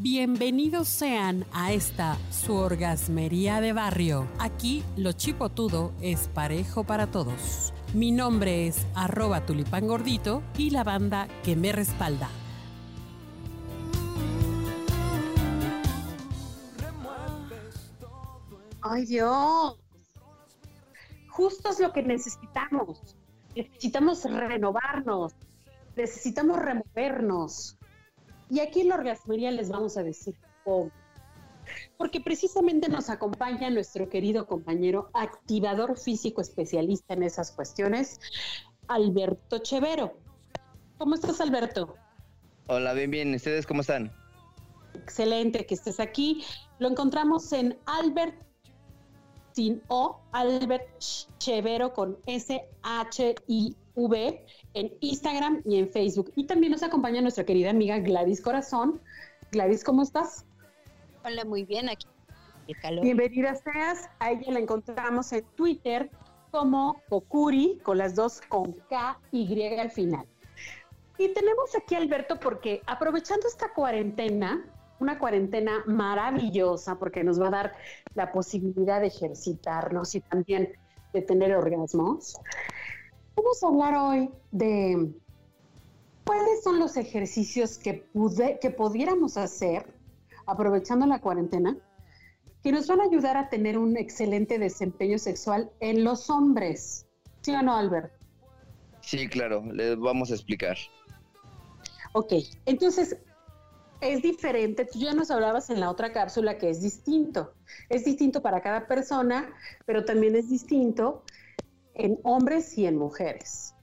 Bienvenidos sean a esta su orgasmería de barrio. Aquí lo chipotudo es parejo para todos. Mi nombre es arroba tulipán gordito y la banda que me respalda. Ay Dios, justo es lo que necesitamos. Necesitamos renovarnos, necesitamos removernos. Y aquí en la orgasmería les vamos a decir cómo. Porque precisamente nos acompaña nuestro querido compañero activador físico especialista en esas cuestiones, Alberto Chevero. ¿Cómo estás, Alberto? Hola, bien, bien. ¿Ustedes cómo están? Excelente que estés aquí. Lo encontramos en Albert sin O, Albert Chevero con S-H-I-V en Instagram y en Facebook. Y también nos acompaña nuestra querida amiga Gladys Corazón. Gladys, ¿cómo estás? Hola, muy bien, aquí. Bienvenida seas. A ella la encontramos en Twitter como Kokuri, con las dos con K, Y al final. Y tenemos aquí a Alberto porque aprovechando esta cuarentena, una cuarentena maravillosa porque nos va a dar la posibilidad de ejercitarnos y también de tener orgasmos. Vamos a hablar hoy de cuáles son los ejercicios que, pude, que pudiéramos hacer aprovechando la cuarentena que nos van a ayudar a tener un excelente desempeño sexual en los hombres. ¿Sí o no, Albert? Sí, claro, les vamos a explicar. Ok, entonces es diferente. Tú ya nos hablabas en la otra cápsula que es distinto. Es distinto para cada persona, pero también es distinto en hombres y en mujeres.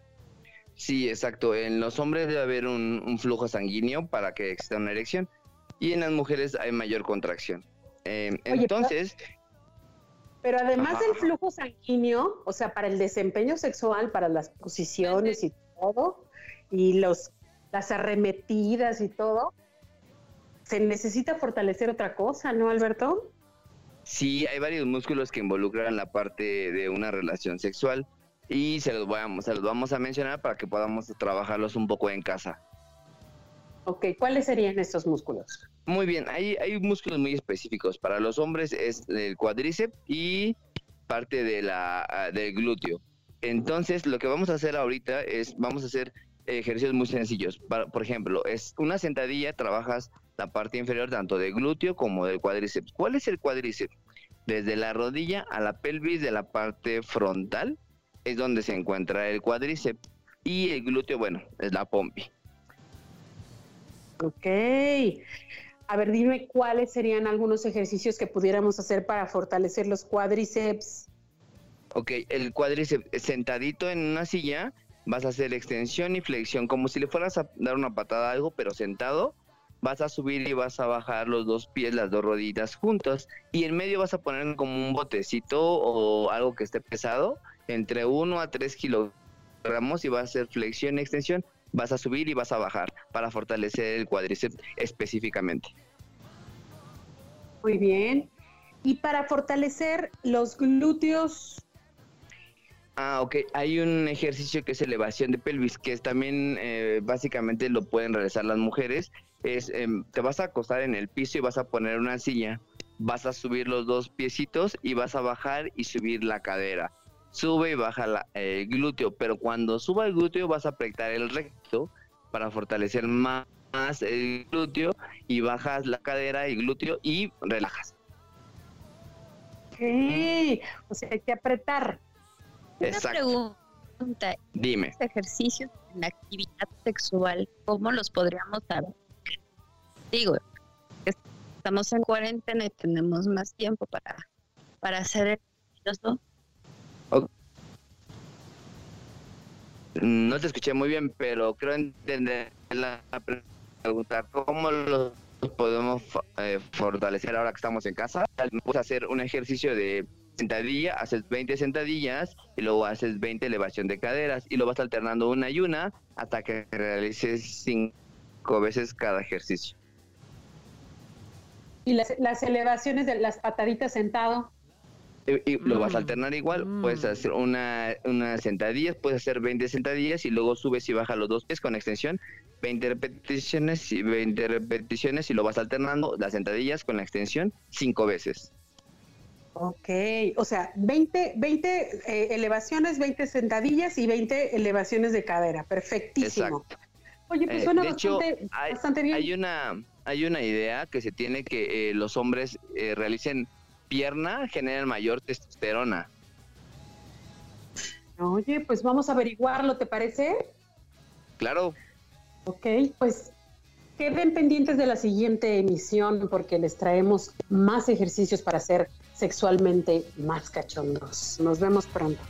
Sí, exacto. En los hombres debe haber un, flujo sanguíneo para que exista una erección y en las mujeres hay mayor contracción. Eh, entonces... Pero, además del flujo sanguíneo, o sea, para el desempeño sexual, para las posiciones y todo, y los, las arremetidas y todo, se necesita fortalecer otra cosa, ¿no, Alberto? Sí, hay varios músculos que involucran la parte de una relación sexual y se los, vamos, se los vamos a mencionar para que podamos trabajarlos un poco en casa. Ok, ¿cuáles serían estos músculos? Muy bien, hay, hay músculos muy específicos. Para los hombres es el cuádriceps y parte de la, del glúteo. Entonces, lo que vamos a hacer ahorita es, vamos a hacer ejercicios muy sencillos. por ejemplo, es una sentadilla, trabajas la parte inferior tanto del glúteo como del cuádriceps. ¿Cuál es el cuádriceps? Desde la rodilla a la pelvis de la parte frontal es donde se encuentra el cuádriceps y el glúteo, bueno, es la pompi. Ok. A ver, dime cuáles serían algunos ejercicios que pudiéramos hacer para fortalecer los cuádriceps. Ok, el cuádriceps sentadito en una silla, vas a hacer extensión y flexión, como si le fueras a dar una patada a algo, pero sentado, vas a subir y vas a bajar los dos pies, las dos rodillas juntas, y en medio vas a poner como un botecito o algo que esté pesado, entre 1 a 3 kilogramos, y vas a hacer flexión y extensión, vas a subir y vas a bajar para fortalecer el cuádriceps específicamente. Muy bien. Y para fortalecer los glúteos, Ah, ok. Hay un ejercicio que es elevación de pelvis, que es también eh, básicamente lo pueden realizar las mujeres. Es, em, te vas a acostar en el piso y vas a poner una silla. Vas a subir los dos piecitos y vas a bajar y subir la cadera. Sube y baja el glúteo, pero cuando suba el glúteo vas a apretar el recto para fortalecer más el glúteo y bajas la cadera y glúteo y relajas. Ok, o sea, hay que apretar. Una pregunta. Dime. Los ejercicios en la actividad sexual, ¿cómo los podríamos dar? Digo, estamos en cuarentena y tenemos más tiempo para, para hacer esto. No te escuché muy bien, pero creo entender la pregunta. ¿Cómo los podemos eh, fortalecer ahora que estamos en casa? A hacer un ejercicio de sentadilla, haces 20 sentadillas y luego haces 20 elevación de caderas y lo vas alternando una y una hasta que realices cinco veces cada ejercicio. ¿Y las, elevaciones de las pataditas sentado? Y, lo vas a Mm. alternar igual, Mm. puedes hacer una, una sentadillas, puedes hacer 20 sentadillas y luego subes y bajas los dos pies con extensión, 20 repeticiones y 20 repeticiones y lo vas alternando las sentadillas con la extensión cinco veces. Ok, o sea, 20, 20 eh, elevaciones, 20 sentadillas y 20 elevaciones de cadera. Perfectísimo. Exacto. Oye, pues Eh, suena de hecho, bastante, hay, bastante bien. hay una hay una idea que se tiene que eh, los hombres realicen pierna generan mayor testosterona. Oye, pues vamos a averiguarlo, ¿te parece? Claro, Ok, pues queden pendientes de la siguiente emisión porque les traemos más ejercicios para ser sexualmente más cachondos. Nos vemos pronto.